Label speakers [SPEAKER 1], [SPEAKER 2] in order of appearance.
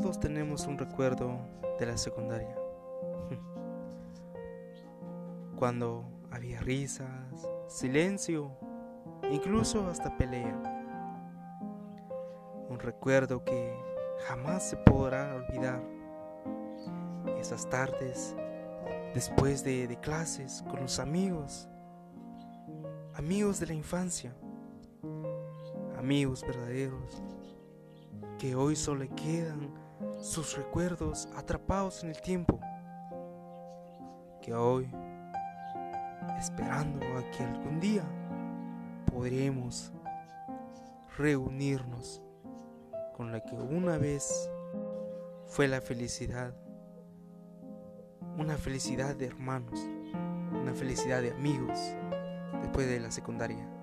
[SPEAKER 1] todos tenemos un recuerdo de la secundaria. Cuando había risas, silencio, incluso hasta pelea. Un recuerdo que jamás se podrá olvidar. Esas tardes, después de, clases, con los amigos, amigos de la infancia, amigos verdaderos, que hoy solo quedan sus recuerdos atrapados en el tiempo, que hoy, esperando a que algún día podremos reunirnos con la que una vez fue la felicidad, una felicidad de hermanos, una felicidad de amigos después de la secundaria.